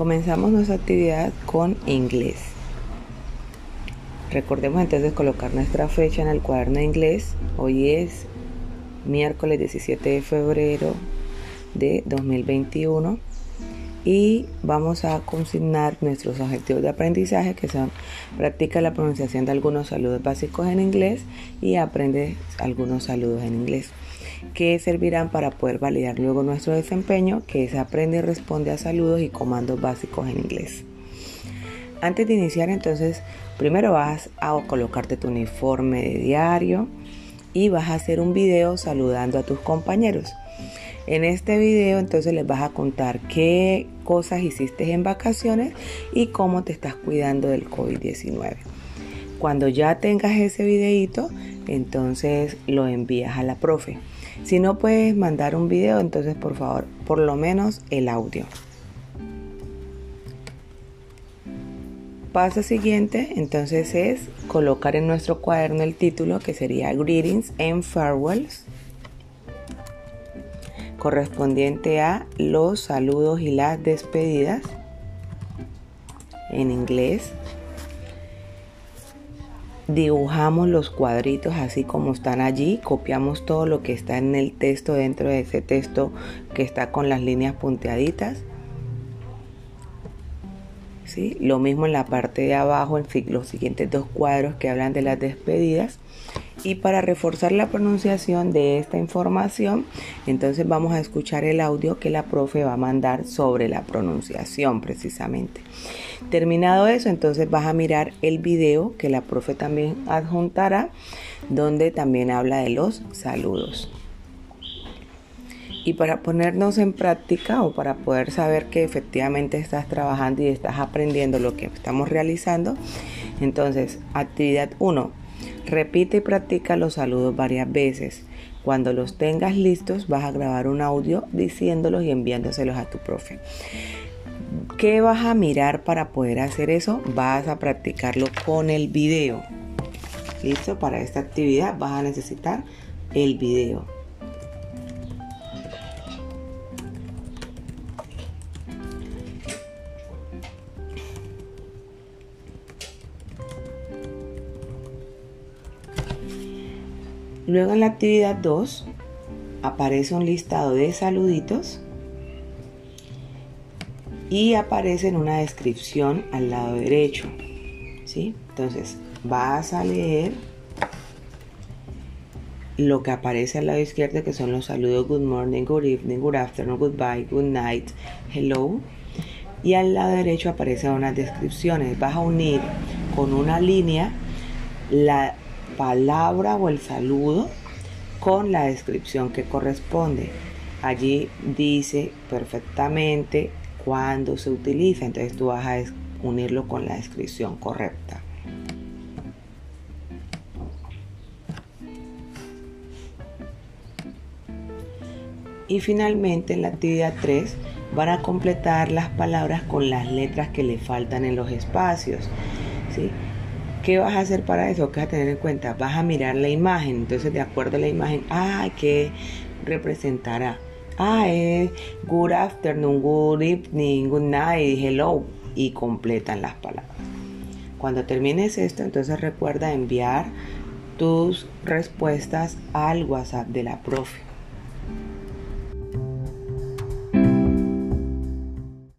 Comenzamos nuestra actividad con inglés. Recordemos entonces colocar nuestra fecha en el cuaderno de inglés. Hoy es miércoles 17 de febrero de 2021 y vamos a consignar nuestros objetivos de aprendizaje que son practica la pronunciación de algunos saludos básicos en inglés y aprende algunos saludos en inglés que servirán para poder validar luego nuestro desempeño que es aprende y responde a saludos y comandos básicos en inglés. Antes de iniciar entonces primero vas a colocarte tu uniforme de diario y vas a hacer un video saludando a tus compañeros. En este video entonces les vas a contar qué cosas hiciste en vacaciones y cómo te estás cuidando del COVID-19. Cuando ya tengas ese videito, entonces lo envías a la profe. Si no puedes mandar un video, entonces por favor, por lo menos el audio. Paso siguiente, entonces es colocar en nuestro cuaderno el título que sería Greetings and Farewells correspondiente a los saludos y las despedidas en inglés. Dibujamos los cuadritos así como están allí, copiamos todo lo que está en el texto dentro de ese texto que está con las líneas punteaditas. ¿Sí? Lo mismo en la parte de abajo, en los siguientes dos cuadros que hablan de las despedidas. Y para reforzar la pronunciación de esta información, entonces vamos a escuchar el audio que la profe va a mandar sobre la pronunciación precisamente. Terminado eso, entonces vas a mirar el video que la profe también adjuntará, donde también habla de los saludos. Y para ponernos en práctica o para poder saber que efectivamente estás trabajando y estás aprendiendo lo que estamos realizando, entonces actividad 1, Repite y practica los saludos varias veces. Cuando los tengas listos, vas a grabar un audio diciéndolos y enviándoselos a tu profe. ¿Qué vas a mirar para poder hacer eso? Vas a practicarlo con el video. ¿Listo? Para esta actividad vas a necesitar el video. Luego en la actividad 2 aparece un listado de saluditos y aparece en una descripción al lado derecho. ¿sí? Entonces vas a leer lo que aparece al lado izquierdo que son los saludos good morning, good evening, good afternoon, goodbye, good night, hello. Y al lado derecho aparecen unas descripciones. Vas a unir con una línea la palabra o el saludo con la descripción que corresponde. Allí dice perfectamente cuándo se utiliza, entonces tú vas a unirlo con la descripción correcta. Y finalmente en la actividad 3 van a completar las palabras con las letras que le faltan en los espacios. ¿sí? ¿Qué vas a hacer para eso? ¿Qué vas a tener en cuenta? Vas a mirar la imagen. Entonces, de acuerdo a la imagen, ah, ¿qué representará? Ah, es good afternoon, good evening, good night, hello. Y completan las palabras. Cuando termines esto, entonces recuerda enviar tus respuestas al WhatsApp de la profe.